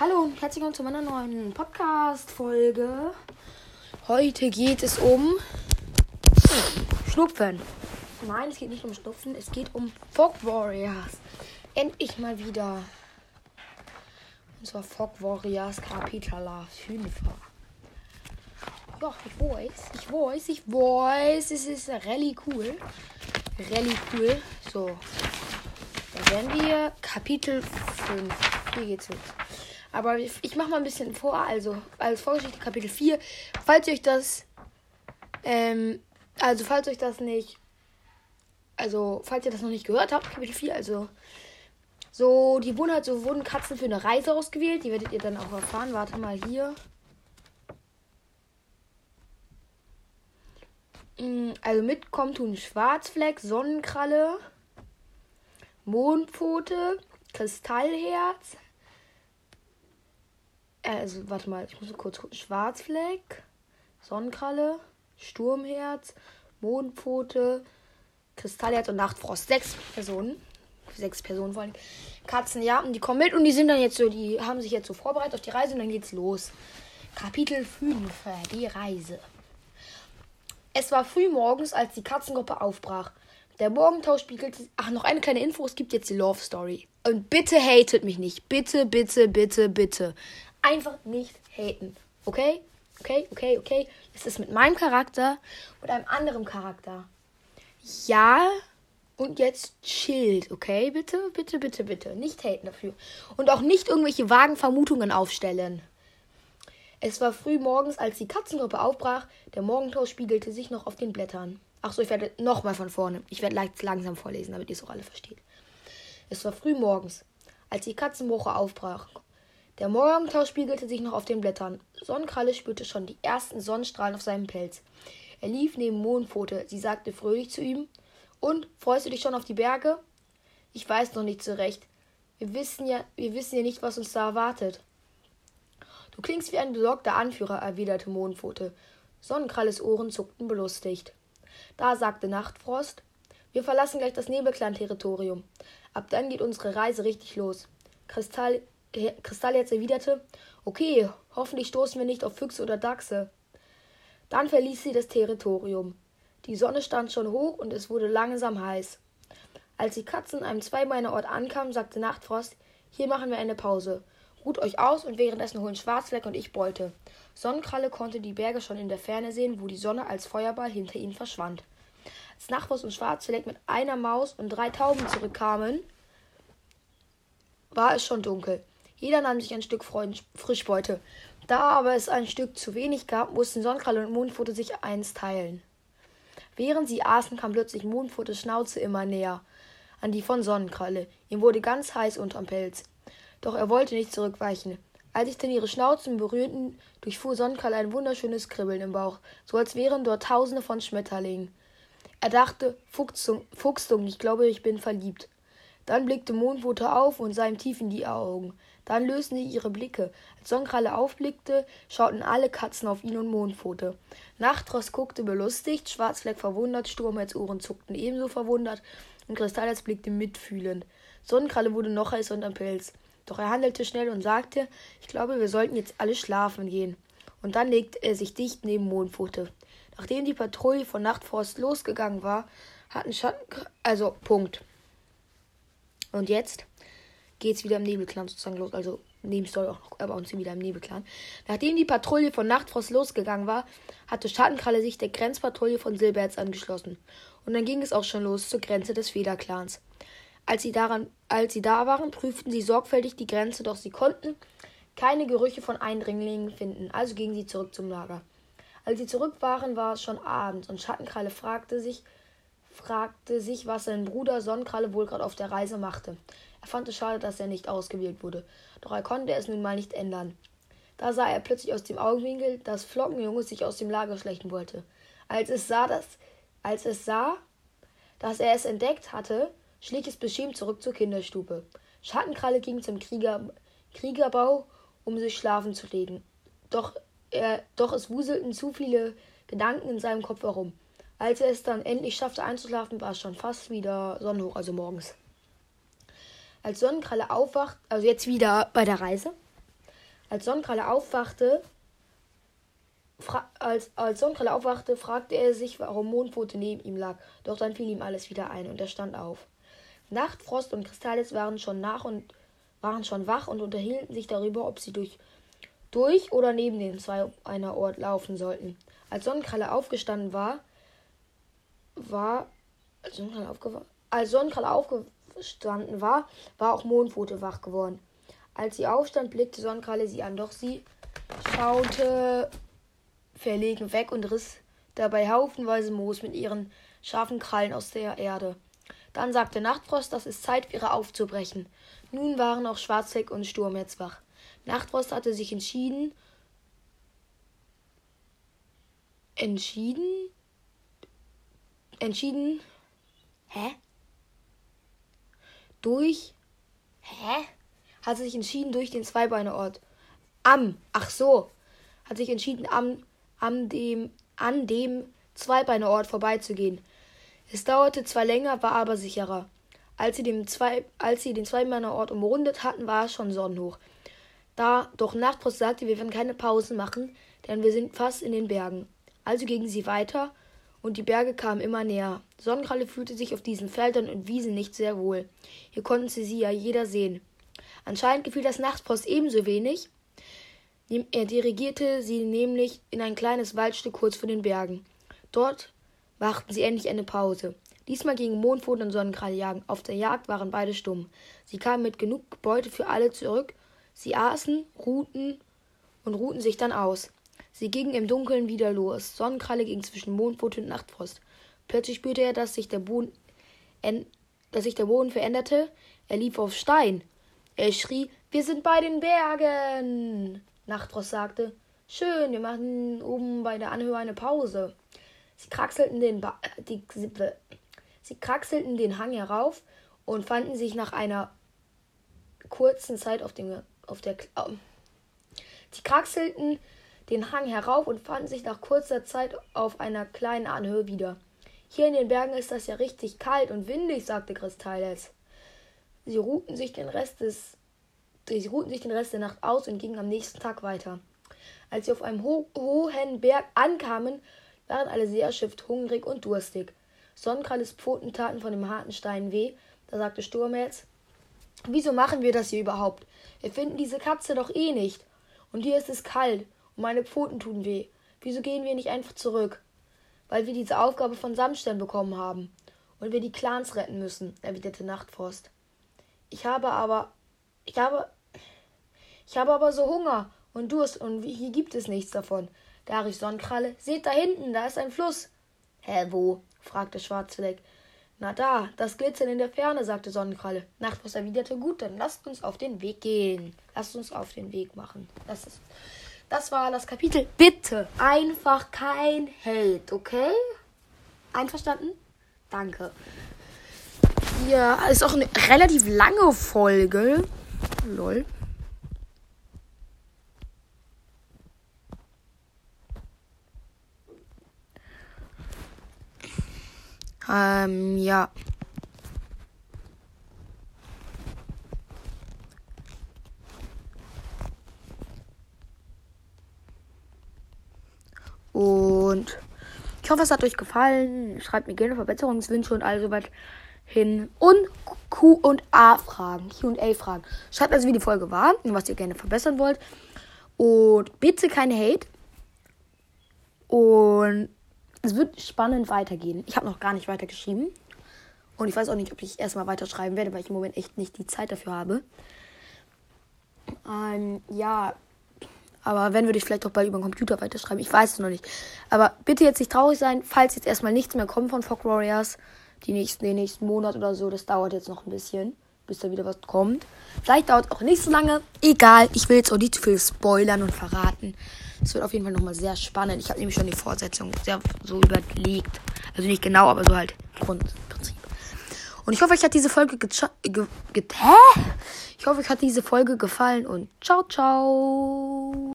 Hallo und herzlich willkommen zu meiner neuen Podcast-Folge. Heute geht es um Schnupfen. Nein, es geht nicht um Schnupfen, es geht um Fog Warriors. Endlich mal wieder. Und zwar Fog Warriors Kapitel 5. Ja, ich weiß, ich weiß, ich weiß, es ist really cool. Really cool. So. Da werden wir Kapitel 5. Hier geht's los. Aber ich mache mal ein bisschen vor, also als Vorgeschichte Kapitel 4. Falls euch das, ähm, also falls euch das nicht, also falls ihr das noch nicht gehört habt, Kapitel 4, also so, die wurden halt so, wurden Katzen für eine Reise ausgewählt. Die werdet ihr dann auch erfahren. Warte mal hier. Mm, also mitkommen tun Schwarzfleck, Sonnenkralle, Mondpfote, Kristallherz, also, warte mal, ich muss kurz gucken. Schwarzfleck, Sonnenkralle, Sturmherz, Mondpfote, Kristallherz und Nachtfrost. Sechs Personen. Sechs Personen vor allem. Katzen, ja, und die kommen mit und die sind dann jetzt so, die haben sich jetzt so vorbereitet auf die Reise und dann geht's los. Kapitel 5, die Reise. Es war früh morgens, als die Katzengruppe aufbrach. Der Morgentau spiegelte. Ach, noch eine kleine Info: Es gibt jetzt die Love Story. Und bitte hatet mich nicht. Bitte, bitte, bitte, bitte einfach nicht haten. Okay? Okay, okay, okay. Es ist mit meinem Charakter und einem anderen Charakter. Ja, und jetzt chillt, okay? Bitte, bitte, bitte, bitte. Nicht haten dafür. Und auch nicht irgendwelche vagen Vermutungen aufstellen. Es war früh morgens, als die Katzengruppe aufbrach. Der Morgentau spiegelte sich noch auf den Blättern. Ach so, ich werde nochmal von vorne. Ich werde langsam vorlesen, damit ihr es auch alle versteht. Es war früh morgens, als die Katzenwoche aufbrach. Der Morgentau spiegelte sich noch auf den Blättern. Sonnenkralle spürte schon die ersten Sonnenstrahlen auf seinem Pelz. Er lief neben Mondpfote. Sie sagte fröhlich zu ihm: Und, freust du dich schon auf die Berge? Ich weiß noch nicht so recht. Wir wissen ja, wir wissen ja nicht, was uns da erwartet. Du klingst wie ein besorgter Anführer, erwiderte Mondpfote. Sonnenkralles Ohren zuckten belustigt. Da sagte Nachtfrost: Wir verlassen gleich das Nebelclan-Territorium. Ab dann geht unsere Reise richtig los. Kristall Kristall jetzt erwiderte, okay, hoffentlich stoßen wir nicht auf Füchse oder Dachse. Dann verließ sie das Territorium. Die Sonne stand schon hoch und es wurde langsam heiß. Als die Katzen an einem Zweibeinerort ankamen, sagte Nachtfrost, hier machen wir eine Pause. Ruht euch aus und währenddessen holen Schwarzfleck und ich Beute. Sonnenkralle konnte die Berge schon in der Ferne sehen, wo die Sonne als Feuerball hinter ihnen verschwand. Als Nachtfrost und Schwarzfleck mit einer Maus und drei Tauben zurückkamen, war es schon dunkel. Jeder nahm sich ein Stück Frischbeute. Da aber es ein Stück zu wenig gab, mussten Sonnenkralle und Mondpfote sich eins teilen. Während sie aßen, kam plötzlich Mondpfotes Schnauze immer näher an die von Sonnenkralle. Ihm wurde ganz heiß unterm Pelz. Doch er wollte nicht zurückweichen. Als sich dann ihre Schnauzen berührten, durchfuhr Sonnenkralle ein wunderschönes Kribbeln im Bauch, so als wären dort tausende von Schmetterlingen. Er dachte, Fuchsung, Fuchsung, ich glaube, ich bin verliebt. Dann blickte Mondpfote auf und sah ihm tief in die Augen. Dann lösten sie ihre Blicke. Als Sonnenkralle aufblickte, schauten alle Katzen auf ihn und Mondpfote. Nachtrost guckte belustigt, Schwarzfleck verwundert, Sturmherz Ohren zuckten ebenso verwundert und Kristallherz blickte mitfühlend. Sonnenkralle wurde noch heißer unterm Pelz. Doch er handelte schnell und sagte, ich glaube, wir sollten jetzt alle schlafen gehen. Und dann legte er sich dicht neben Mondpfote. Nachdem die Patrouille von Nachtfrost losgegangen war, hatten Schatten... Also, Punkt. Und jetzt? geht es wieder im Nebelclan sozusagen los. Also Nebenstory auch noch, aber uns wieder im Nebelclan. Nachdem die Patrouille von Nachtfrost losgegangen war, hatte Schattenkralle sich der Grenzpatrouille von Silberherz angeschlossen. Und dann ging es auch schon los zur Grenze des Federclans. Als sie, daran, als sie da waren, prüften sie sorgfältig die Grenze, doch sie konnten keine Gerüche von Eindringlingen finden, also gingen sie zurück zum Lager. Als sie zurück waren, war es schon Abend und Schattenkralle fragte sich, fragte sich, was sein Bruder Sonnenkralle wohl gerade auf der Reise machte. Er fand es schade, dass er nicht ausgewählt wurde, doch er konnte es nun mal nicht ändern. Da sah er plötzlich aus dem Augenwinkel, dass Flockenjunge sich aus dem Lager schlechten wollte. Als es sah, dass, als es sah, dass er es entdeckt hatte, schlich es beschämt zurück zur Kinderstube. Schattenkralle ging zum Krieger, Kriegerbau, um sich schlafen zu legen. Doch, er, doch es wuselten zu viele Gedanken in seinem Kopf herum. Als er es dann endlich schaffte einzuschlafen, war es schon fast wieder Sonnenhoch, also morgens. Als Sonnenkralle aufwacht, also jetzt wieder bei der Reise, Als Sonnenkralle aufwachte, als, als Sonnenkralle aufwachte, fragte er sich, warum Mondpfote neben ihm lag. Doch dann fiel ihm alles wieder ein und er stand auf. Nacht, Frost und Kristallis waren schon nach und waren schon wach und unterhielten sich darüber, ob sie durch, durch oder neben den zwei einer Ort laufen sollten. Als Sonnenkralle aufgestanden war, war als Sonnenkralle, aufge als Sonnenkralle aufgestanden war, war auch Mondpfote wach geworden. Als sie aufstand, blickte Sonnenkralle sie an, doch sie schaute verlegen weg und riss dabei haufenweise Moos mit ihren scharfen Krallen aus der Erde. Dann sagte Nachtfrost, dass es Zeit wäre aufzubrechen. Nun waren auch Schwarzheck und Sturmherz wach. Nachtfrost hatte sich entschieden. Entschieden? Entschieden. Hä? Durch. Hä? Hat sich entschieden durch den Zweibeineort. Am. Ach so. Hat sich entschieden, am, am dem, an dem Zweibeineort vorbeizugehen. Es dauerte zwar länger, war aber sicherer. Als sie, dem zwei, als sie den Zweimännerort umrundet hatten, war es schon sonnenhoch. Da doch Nachtfrost sagte, wir werden keine Pause machen, denn wir sind fast in den Bergen. Also gingen sie weiter und die Berge kamen immer näher. Sonnenkralle fühlte sich auf diesen Feldern und Wiesen nicht sehr wohl. Hier konnten sie sie ja jeder sehen. Anscheinend gefiel das Nachtfrost ebenso wenig. Er dirigierte sie nämlich in ein kleines Waldstück kurz vor den Bergen. Dort machten sie endlich eine Pause. Diesmal gingen Mondpfoten und Sonnenkralle jagen. Auf der Jagd waren beide stumm. Sie kamen mit genug Beute für alle zurück. Sie aßen, ruhten und ruhten sich dann aus. Sie gingen im Dunkeln wieder los. Sonnenkralle ging zwischen Mondpfote und Nachtfrost. Plötzlich spürte er, dass sich der Boden, dass sich der Boden veränderte. Er lief auf Stein. Er schrie, wir sind bei den Bergen. Nachtfrost sagte, schön, wir machen oben bei der Anhöhe eine Pause. Sie kraxelten den, ba die, sie kraxelten den Hang herauf und fanden sich nach einer kurzen Zeit auf, dem, auf der. Äh, sie kraxelten den Hang herauf und fanden sich nach kurzer Zeit auf einer kleinen Anhöhe wieder. Hier in den Bergen ist das ja richtig kalt und windig, sagte Kristalles. Sie ruhten sich den Rest des Sie ruhten sich den Rest der Nacht aus und gingen am nächsten Tag weiter. Als sie auf einem ho hohen Berg ankamen, waren alle sehr erschöpft, hungrig und durstig. Sonnenkralles Pfoten taten von dem harten Stein weh. Da sagte Sturmherz, Wieso machen wir das hier überhaupt? Wir finden diese Katze doch eh nicht. Und hier ist es kalt und meine Pfoten tun weh. Wieso gehen wir nicht einfach zurück? Weil wir diese Aufgabe von Samstern bekommen haben und wir die Clans retten müssen, erwiderte Nachtfrost. Ich habe aber. Ich habe. Ich habe aber so Hunger und Durst und hier gibt es nichts davon. Da Sonnenkralle, seht da hinten, da ist ein Fluss. Hä, wo? fragte Schwarzfleck. Na da, das Glitzern in der Ferne, sagte Sonnenkralle. Nachtfuß erwiderte, gut, dann lasst uns auf den Weg gehen. Lasst uns auf den Weg machen. Das ist. Das war das Kapitel. Bitte einfach kein Hate, okay? Einverstanden? Danke. Ja, ist auch eine relativ lange Folge. Lol. Ähm, ja. Und ich hoffe, es hat euch gefallen. Schreibt mir gerne Verbesserungswünsche und also weit hin. Und Q und A Fragen, Q&A Fragen. Schreibt also, wie die Folge war und was ihr gerne verbessern wollt. Und bitte keine Hate. Und es wird spannend weitergehen. Ich habe noch gar nicht weitergeschrieben. Und ich weiß auch nicht, ob ich erstmal weiterschreiben werde, weil ich im Moment echt nicht die Zeit dafür habe. Ähm, ja. Aber wenn, würde ich vielleicht auch bald über den Computer weiterschreiben. Ich weiß es noch nicht. Aber bitte jetzt nicht traurig sein, falls jetzt erstmal nichts mehr kommt von Fog Warriors. Die nächsten, den nächsten Monat oder so. Das dauert jetzt noch ein bisschen, bis da wieder was kommt. Vielleicht dauert es auch nicht so lange. Egal, ich will jetzt auch nicht zu viel spoilern und verraten. Es wird auf jeden Fall nochmal sehr spannend. Ich habe nämlich schon die Fortsetzung sehr so überlegt. Also nicht genau, aber so halt Grundprinzip. Und ich hoffe, euch hat diese Folge ge ge Hä? Ich hoffe, euch hat diese Folge gefallen und ciao, ciao.